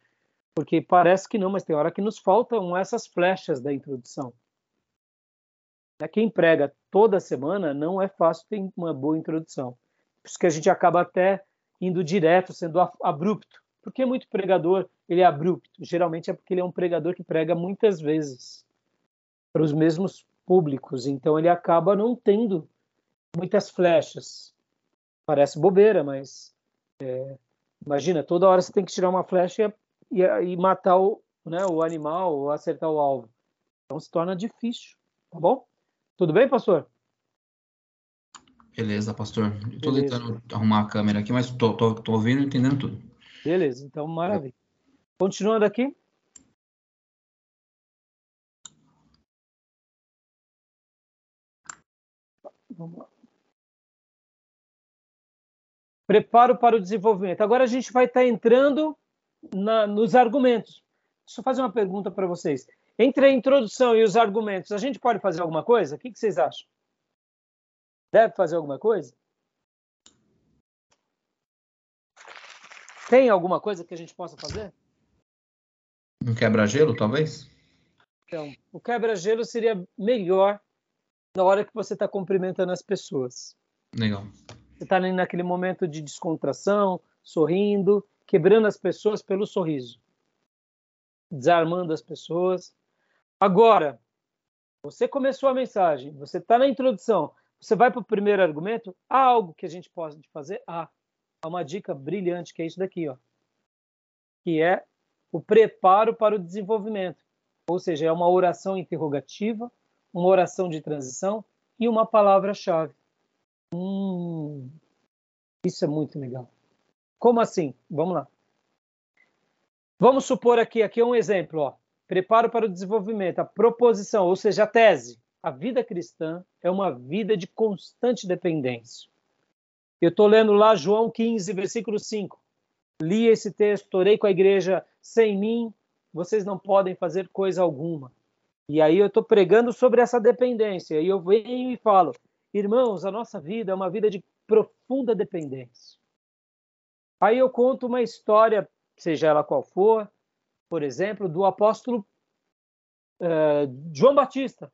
porque parece que não, mas tem hora que nos faltam essas flechas da introdução. Quem prega toda semana não é fácil ter uma boa introdução. Por isso que a gente acaba até indo direto, sendo abrupto. Porque muito pregador, ele é abrupto. Geralmente é porque ele é um pregador que prega muitas vezes para os mesmos públicos. Então ele acaba não tendo muitas flechas. Parece bobeira, mas é, imagina, toda hora você tem que tirar uma flecha e, e matar o, né, o animal ou acertar o alvo. Então se torna difícil, tá bom? Tudo bem, pastor?
Beleza, pastor. Estou tentando arrumar a câmera aqui, mas tô, tô, tô ouvindo e entendendo tudo.
Beleza, então maravilha. Continuando aqui. Vamos lá. Preparo para o desenvolvimento. Agora a gente vai estar entrando na, nos argumentos. Deixa eu fazer uma pergunta para vocês. Entre a introdução e os argumentos, a gente pode fazer alguma coisa? O que, que vocês acham? Deve fazer alguma coisa? Tem alguma coisa que a gente possa fazer?
Um quebra-gelo, talvez?
Então, o quebra-gelo seria melhor na hora que você está cumprimentando as pessoas.
Legal.
Você está naquele momento de descontração, sorrindo, quebrando as pessoas pelo sorriso, desarmando as pessoas. Agora, você começou a mensagem, você está na introdução, você vai para o primeiro argumento, há algo que a gente pode fazer? Há. Há uma dica brilhante, que é isso daqui, ó, que é o preparo para o desenvolvimento. Ou seja, é uma oração interrogativa, uma oração de transição e uma palavra-chave. Hum, isso é muito legal. Como assim? Vamos lá. Vamos supor aqui, aqui é um exemplo, ó. Preparo para o desenvolvimento, a proposição, ou seja, a tese a vida cristã é uma vida de constante dependência. Eu estou lendo lá João 15, versículo 5. Li esse texto, orei com a igreja, sem mim vocês não podem fazer coisa alguma. E aí eu estou pregando sobre essa dependência. E eu venho e falo, irmãos, a nossa vida é uma vida de profunda dependência. Aí eu conto uma história, seja ela qual for, por exemplo, do apóstolo uh, João Batista,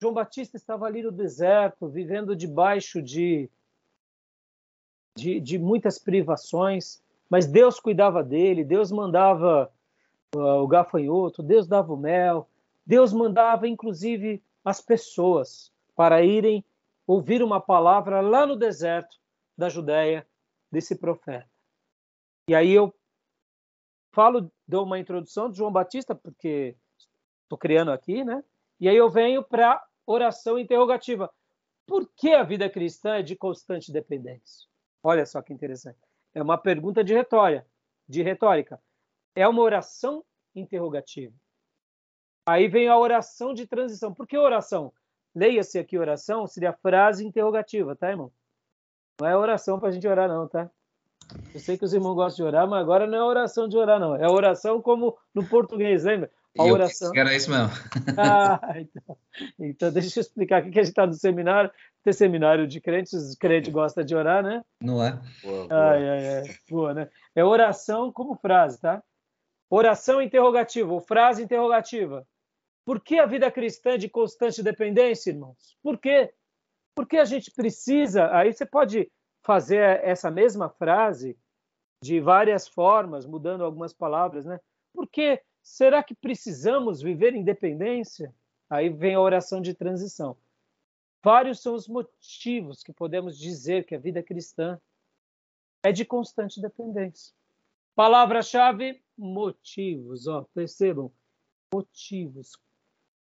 João Batista estava ali no deserto, vivendo debaixo de, de, de muitas privações, mas Deus cuidava dele, Deus mandava uh, o gafanhoto, Deus dava o mel, Deus mandava inclusive as pessoas para irem ouvir uma palavra lá no deserto da Judéia desse profeta. E aí eu falo, dou uma introdução de João Batista, porque estou criando aqui, né? E aí eu venho para oração interrogativa. Por que a vida cristã é de constante dependência? Olha só que interessante. É uma pergunta de retórica, de retórica. É uma oração interrogativa. Aí vem a oração de transição. Por que oração? Leia-se aqui oração, seria frase interrogativa, tá, irmão? Não é oração para a gente orar, não, tá? Eu sei que os irmãos gostam de orar, mas agora não é oração de orar, não. É oração como no português, lembra?
A eu oração. era isso mesmo.
Ah, então, então, deixa eu explicar aqui que a gente está no seminário. Tem seminário de crentes, os crentes gostam de orar, né?
Não é?
Boa, boa. Ai, ai, ai. Boa, né? É oração como frase, tá? Oração interrogativa, ou frase interrogativa. Por que a vida cristã é de constante dependência, irmãos? Por quê? Porque a gente precisa. Aí você pode fazer essa mesma frase de várias formas, mudando algumas palavras, né? Porque Será que precisamos viver independência? Aí vem a oração de transição. Vários são os motivos que podemos dizer que a vida cristã é de constante dependência. Palavra-chave: motivos. Ó, percebam, motivos.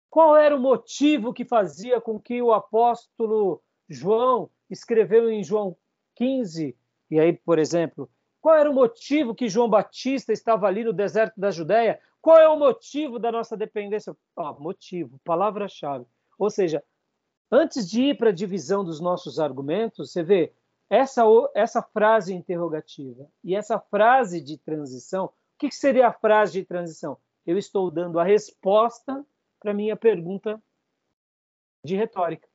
Qual era o motivo que fazia com que o apóstolo João escreveu em João 15? E aí, por exemplo, qual era o motivo que João Batista estava ali no deserto da Judéia? Qual é o motivo da nossa dependência? Ah, motivo, palavra-chave. Ou seja, antes de ir para a divisão dos nossos argumentos, você vê essa, essa frase interrogativa e essa frase de transição. O que seria a frase de transição? Eu estou dando a resposta para minha pergunta de retórica.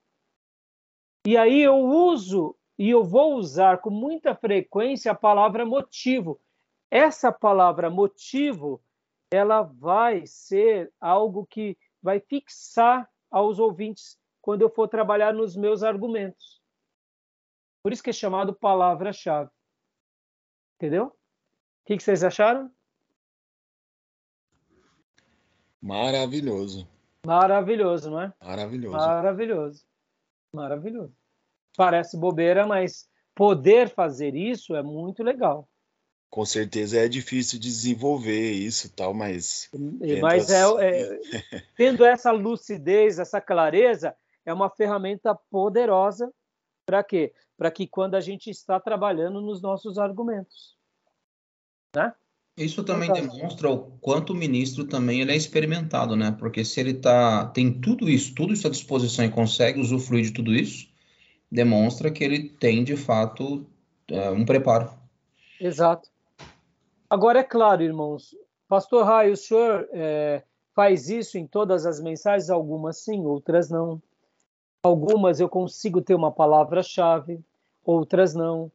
E aí eu uso e eu vou usar com muita frequência a palavra motivo. Essa palavra motivo ela vai ser algo que vai fixar aos ouvintes quando eu for trabalhar nos meus argumentos. Por isso que é chamado palavra-chave. Entendeu? O que, vocês acharam?
Maravilhoso.
Maravilhoso, não é?
Maravilhoso.
Maravilhoso. Maravilhoso. Parece bobeira, mas poder fazer isso é muito legal
com certeza é difícil desenvolver isso tal, mas.
Mas é, é, tendo essa lucidez, essa clareza, é uma ferramenta poderosa Para quê? Para que quando a gente está trabalhando nos nossos argumentos. Né?
Isso também então, demonstra o quanto o ministro também ele é experimentado, né? Porque se ele tá, tem tudo isso, tudo isso à disposição e consegue usufruir de tudo isso, demonstra que ele tem de fato é, um preparo.
Exato. Agora é claro, irmãos, Pastor Raio, o senhor é, faz isso em todas as mensagens? Algumas sim, outras não. Algumas eu consigo ter uma palavra-chave, outras não.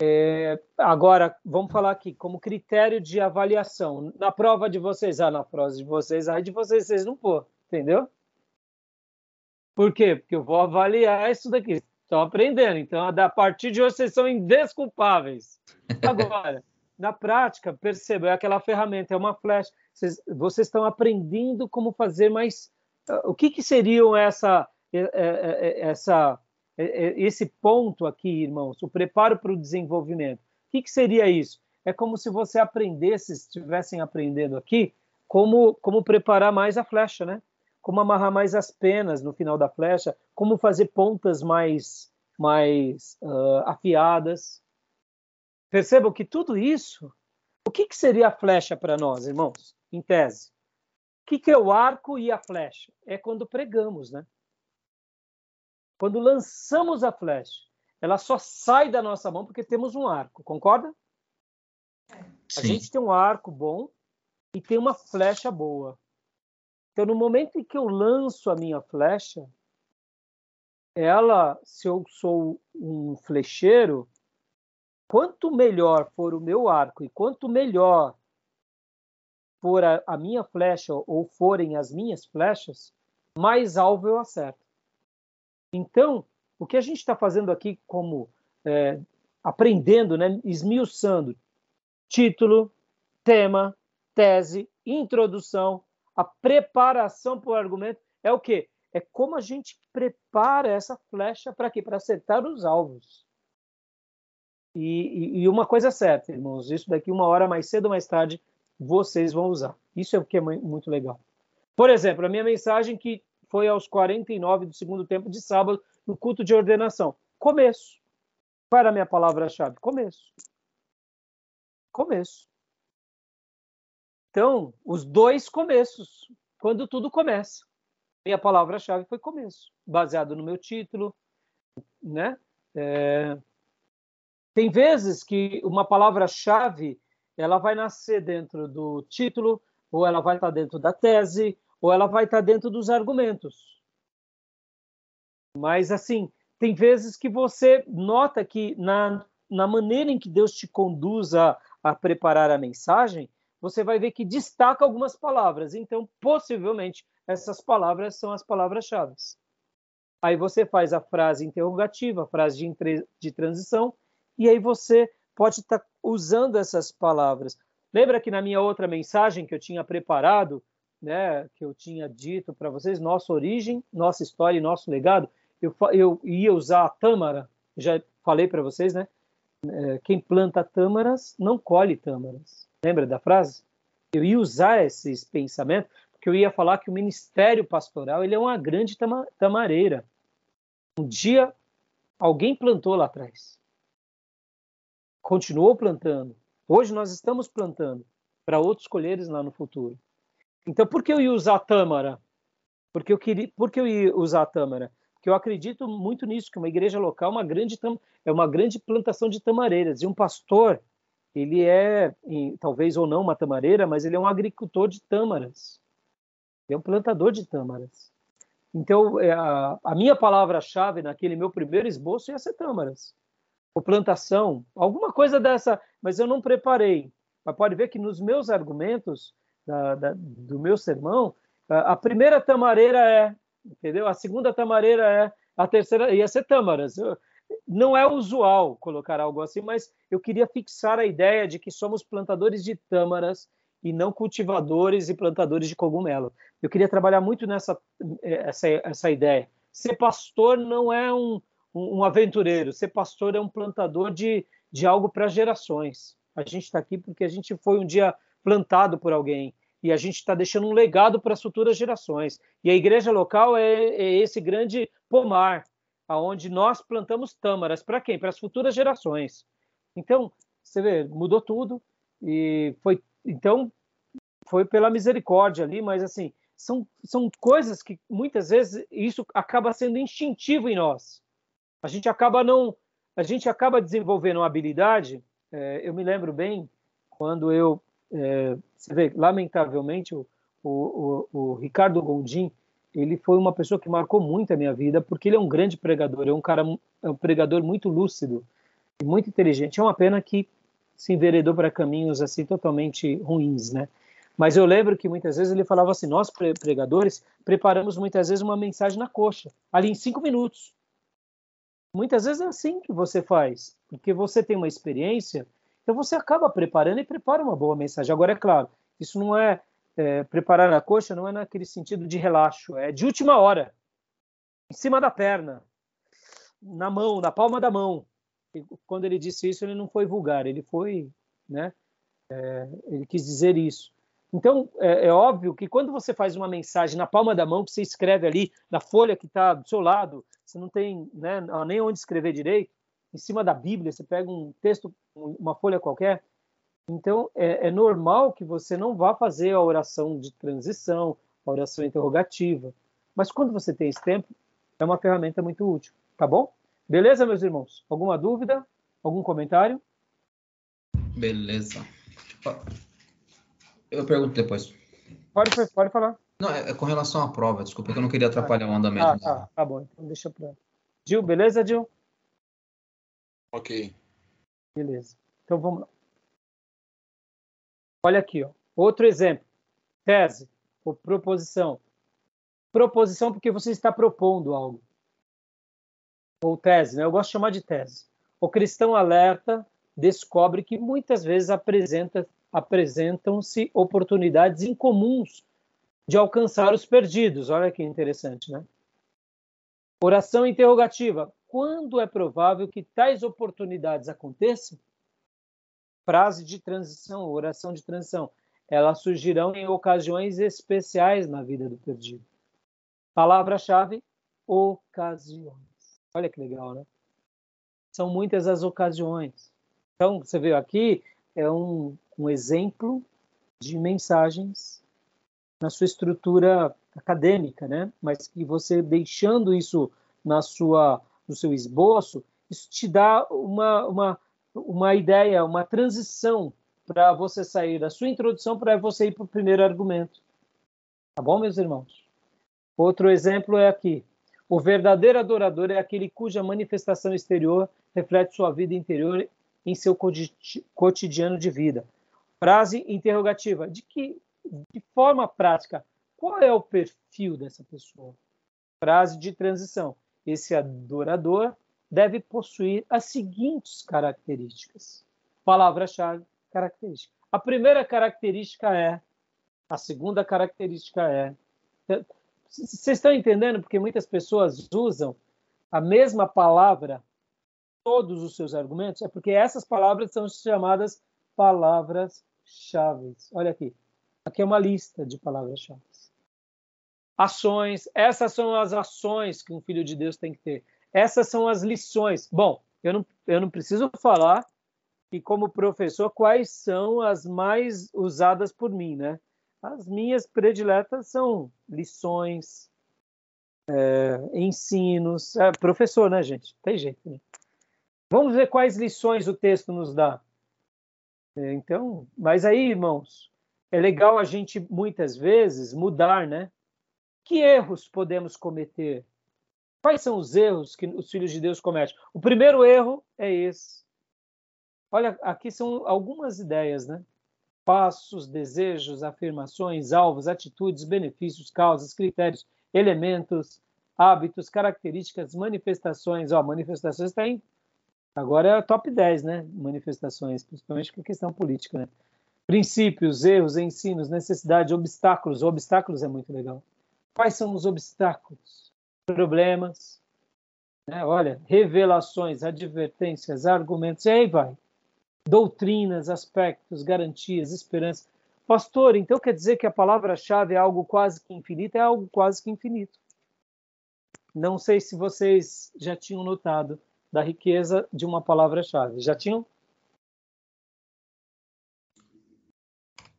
É, agora, vamos falar aqui, como critério de avaliação. Na prova de vocês, ah, na prova de vocês, aí de vocês, vocês não pôr, entendeu? Por quê? Porque eu vou avaliar isso daqui. Estão aprendendo. Então, a partir de hoje, vocês são indesculpáveis. Agora, na prática, perceba, é aquela ferramenta, é uma flecha. Vocês, vocês estão aprendendo como fazer mais. Ah, o que, que seriam essa, essa é, é, esse ponto aqui, irmãos, o preparo para o desenvolvimento. O que, que seria isso? É como se você aprendesse, estivessem aprendendo aqui, como, como preparar mais a flecha, né? Como amarrar mais as penas no final da flecha, como fazer pontas mais, mais uh, afiadas. Percebam que tudo isso, o que, que seria a flecha para nós, irmãos, em tese? O que, que é o arco e a flecha? É quando pregamos, né? Quando lançamos a flecha, ela só sai da nossa mão porque temos um arco, concorda? Sim. A gente tem um arco bom e tem uma flecha boa. Então, no momento em que eu lanço a minha flecha, ela, se eu sou um flecheiro, quanto melhor for o meu arco e quanto melhor for a, a minha flecha ou forem as minhas flechas, mais alvo eu acerto. Então, o que a gente está fazendo aqui como é, aprendendo, né, esmiuçando título, tema, tese, introdução, a preparação para o argumento é o quê? É como a gente prepara essa flecha para quê? Para acertar os alvos. E, e, e, uma coisa é certa, irmãos, isso daqui uma hora mais cedo ou mais tarde vocês vão usar. Isso é o que é muito legal. Por exemplo, a minha mensagem que foi aos 49 do segundo tempo de sábado, no culto de ordenação. Começo. Qual era a minha palavra-chave? Começo. Começo. Então, os dois começos, quando tudo começa. Minha palavra-chave foi começo, baseado no meu título, né? É... Tem vezes que uma palavra-chave ela vai nascer dentro do título, ou ela vai estar dentro da tese, ou ela vai estar dentro dos argumentos. Mas, assim, tem vezes que você nota que na, na maneira em que Deus te conduz a, a preparar a mensagem, você vai ver que destaca algumas palavras. Então, possivelmente, essas palavras são as palavras-chave. Aí você faz a frase interrogativa, a frase de, de transição, e aí você pode estar usando essas palavras. Lembra que na minha outra mensagem que eu tinha preparado, né, que eu tinha dito para vocês, nossa origem, nossa história e nosso legado, eu, eu ia usar a tâmara, já falei para vocês, né? É, quem planta tâmaras não colhe tâmaras. Lembra da frase? Eu ia usar esses pensamentos, porque eu ia falar que o ministério pastoral ele é uma grande tama, tamareira. Um dia alguém plantou lá atrás. Continuou plantando. Hoje nós estamos plantando para outros colheres lá no futuro. Então, por que eu ia usar a tâmara? Porque eu queria, por que eu ia usar a tâmara? Porque eu acredito muito nisso, que uma igreja local é uma grande, é uma grande plantação de tamareiras. E um pastor, ele é, talvez ou não uma tamareira, mas ele é um agricultor de tâmaras. Ele é um plantador de tâmaras. Então, é, a, a minha palavra-chave naquele meu primeiro esboço ia ser tâmaras. Ou plantação, alguma coisa dessa, mas eu não preparei. Mas pode ver que nos meus argumentos, da, da, do meu sermão, a, a, primeira tamareira é, entendeu? A segunda tamareira é, a terceira ia ser tâmaras. Não é usual colocar algo assim, mas eu queria fixar a ideia de que somos plantadores de tâmaras e não cultivadores e plantadores de cogumelo. Eu queria trabalhar muito nessa essa, essa ideia. Ser pastor não é um, um aventureiro, ser pastor é um plantador de, de algo para gerações. A gente está aqui porque a gente foi um dia plantado por alguém e a gente está deixando um legado para as futuras gerações. E a igreja local é, é, esse grande pomar. Aonde nós plantamos tâmaras para quem? Para as futuras gerações. Então, você vê, mudou tudo e foi então foi pela misericórdia ali, mas assim, são, são coisas que muitas vezes isso acaba sendo instintivo em nós. A gente acaba não, a gente acaba desenvolvendo uma habilidade. É, eu me lembro bem quando eu, é, você vê, lamentavelmente o, o, o, o Ricardo Gondim, ele foi uma pessoa que marcou muito a minha vida, porque ele é um grande pregador, é um cara, é um pregador muito lúcido e muito inteligente. É uma pena que se enveredou para caminhos assim totalmente ruins, né? Mas eu lembro que muitas vezes ele falava assim: nós pregadores preparamos muitas vezes uma mensagem na coxa, ali em cinco minutos. Muitas vezes é assim que você faz, porque você tem uma experiência, então você acaba preparando e prepara uma boa mensagem. Agora, é claro, isso não é é, preparar na coxa não é naquele sentido de relaxo, é de última hora, em cima da perna, na mão, na palma da mão. E quando ele disse isso, ele não foi vulgar, ele foi, né? É, ele quis dizer isso. Então, é, é, óbvio que quando você faz uma mensagem na palma da mão, que você escreve ali na folha que está do seu lado, você não tem né, nem onde escrever direito, em cima da Bíblia, você pega um texto, uma folha qualquer, então, é, é, normal que você não vá fazer a oração de transição, a oração interrogativa. Mas quando você tem esse tempo, é uma ferramenta muito útil. Tá bom? Beleza, meus irmãos? Alguma dúvida? Algum comentário?
Beleza. Eu pergunto depois.
Pode, pode falar.
Não, é, é com relação à prova, desculpa, que eu não queria atrapalhar o andamento.
Ah, tá, tá bom, então deixa pra. Gil, beleza, Gil?
Ok.
Beleza. Então vamos lá. Olha aqui, ó. outro exemplo. Tese ou proposição. Proposição porque você está propondo algo. Ou tese, né? Eu gosto de chamar de tese. O cristão alerta descobre que muitas vezes apresenta, apresentam-se oportunidades incomuns de alcançar os perdidos. Olha que interessante, né? Oração interrogativa. Quando é provável que tais oportunidades aconteçam? Frase de transição, oração de transição. Elas surgirão em ocasiões especiais na vida do perdido. Palavra-chave: ocasiões. Olha que legal, né? São muitas as ocasiões. Então, você vê aqui, é um, um exemplo de mensagens na sua estrutura acadêmica, né? Mas que você deixando isso na sua no seu esboço, isso te dá uma, uma uma ideia, uma transição para você sair da sua introdução para você ir para o primeiro argumento. Tá bom, meus irmãos? Outro exemplo é aqui. O verdadeiro adorador é aquele cuja manifestação exterior reflete sua vida interior em seu cotidiano de vida. Frase interrogativa: de que de forma prática, qual é o perfil dessa pessoa? Frase de transição: esse adorador deve possuir as seguintes características. Palavra-chave, característica. A primeira característica é, a segunda característica é. Vocês estão entendendo? Porque muitas pessoas usam a mesma palavra todos os seus argumentos, é porque essas palavras são chamadas palavras-chave. Olha aqui. Aqui é uma lista de palavras-chave. Ações, essas são as ações que um filho de Deus tem que ter. Essas são as lições. Bom, eu não, eu não preciso falar que, como professor, quais são as mais usadas por mim, né? As minhas prediletas são lições, é, ensinos. É, professor, né, gente? Tem jeito, né? Vamos ver quais lições o texto nos dá. É, então, mas aí, irmãos, é legal a gente muitas vezes mudar, né? Que erros podemos cometer? Quais são os erros que os filhos de Deus cometem? O primeiro erro é esse. Olha, aqui são algumas ideias, né? Passos, desejos, afirmações, alvos, atitudes, benefícios, causas, critérios, elementos, hábitos, características, manifestações. Ó, manifestações tem. Agora é top 10, né? Manifestações, principalmente com a questão política, né? Princípios, erros, ensinos, necessidades, obstáculos. Obstáculos é muito legal. Quais são os obstáculos? Problemas, né? olha, revelações, advertências, argumentos, e aí vai. Doutrinas, aspectos, garantias, esperança. Pastor, então quer dizer que a palavra-chave é algo quase que infinito? É algo quase que infinito. Não sei se vocês já tinham notado da riqueza de uma palavra-chave. Já tinham?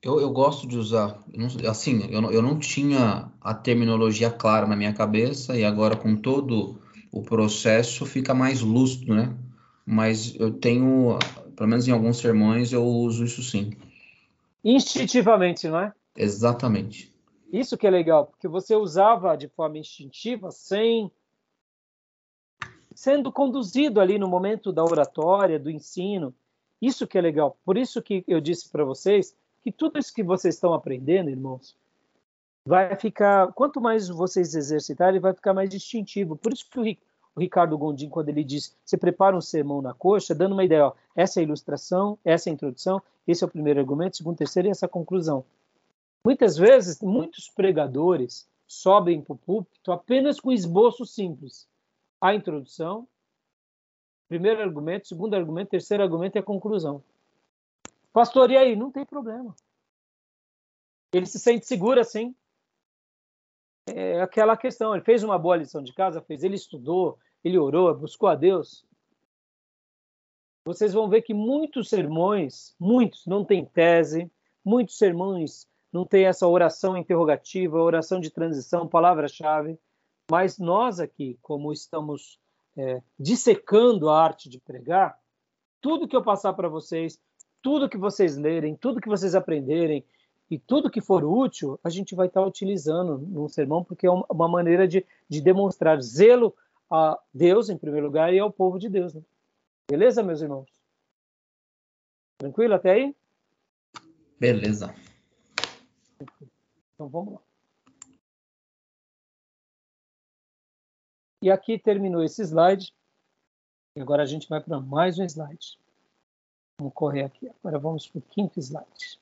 Eu, eu gosto de usar, assim, eu não, eu não tinha a terminologia clara na minha cabeça e agora com todo o processo fica mais lúcido, né? Mas eu tenho, pelo menos em alguns sermões, eu uso isso sim.
Instintivamente, não é?
Exatamente.
Isso que é legal, porque você usava de forma instintiva, sem sendo conduzido ali no momento da oratória, do ensino. Isso que é legal. Por isso que eu disse para vocês que tudo isso que vocês estão aprendendo, irmãos, vai ficar, quanto mais vocês exercitarem, vai ficar mais distintivo. Por isso que o, o Ricardo Gondim, quando ele diz, você prepara um sermão na coxa, dando uma ideia, ó, essa é a ilustração, essa é a introdução, esse é o primeiro argumento, segundo, terceiro e essa conclusão. Muitas vezes, muitos pregadores sobem para o púlpito apenas com esboço simples. A introdução, primeiro argumento, segundo argumento, terceiro argumento e a conclusão. Pastor, e aí? Não tem problema. Ele se sente seguro assim. É aquela questão. Ele fez uma boa lição de casa, fez. Ele estudou, ele orou, buscou a Deus. Vocês vão ver que muitos sermões, muitos, não tem tese, muitos sermões não tem essa oração interrogativa, oração de transição, palavra-chave. Mas nós aqui, como estamos é, dissecando a arte de pregar, tudo que eu passar para vocês, tudo que vocês lerem, tudo que vocês aprenderem e tudo que for útil, a gente vai estar utilizando no sermão, porque é uma maneira de, de demonstrar zelo a Deus, em primeiro lugar, e ao povo de Deus. Né? Beleza, meus irmãos? Tranquilo até aí?
Beleza.
Então vamos lá. E aqui terminou esse slide. E agora a gente vai para mais um slide. Vamos correr aqui. Agora vamos para o quinto slide.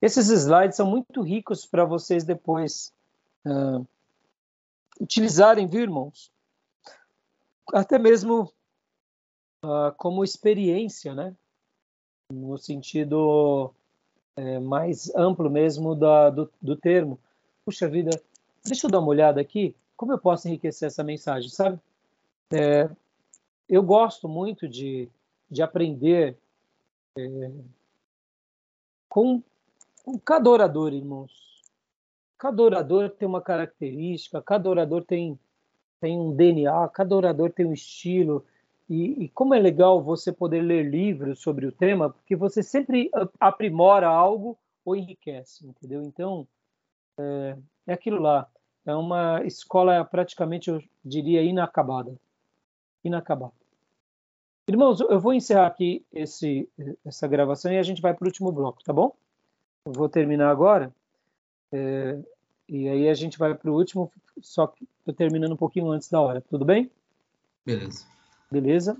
Esses slides são muito ricos para vocês depois uh, utilizarem, viu, irmãos? Até mesmo uh, como experiência, né? No sentido é, mais amplo mesmo da, do, do termo. Puxa vida, deixa eu dar uma olhada aqui. Como eu posso enriquecer essa mensagem, sabe? É, eu gosto muito de, de aprender é, com, com cada orador, irmãos. Cada orador tem uma característica, cada orador tem, tem um DNA, cada orador tem um estilo. E, e, como é legal você poder ler livros sobre o tema, porque você sempre aprimora algo ou enriquece, entendeu? Então, é, é aquilo lá. É uma escola praticamente, eu diria, inacabada. Inacabada. Irmãos, eu vou encerrar aqui esse, essa gravação e a gente vai para o último bloco, tá bom? Eu vou terminar agora. É, e aí a gente vai para o último, só que estou terminando um pouquinho antes da hora, tudo bem?
Beleza.
Beleza?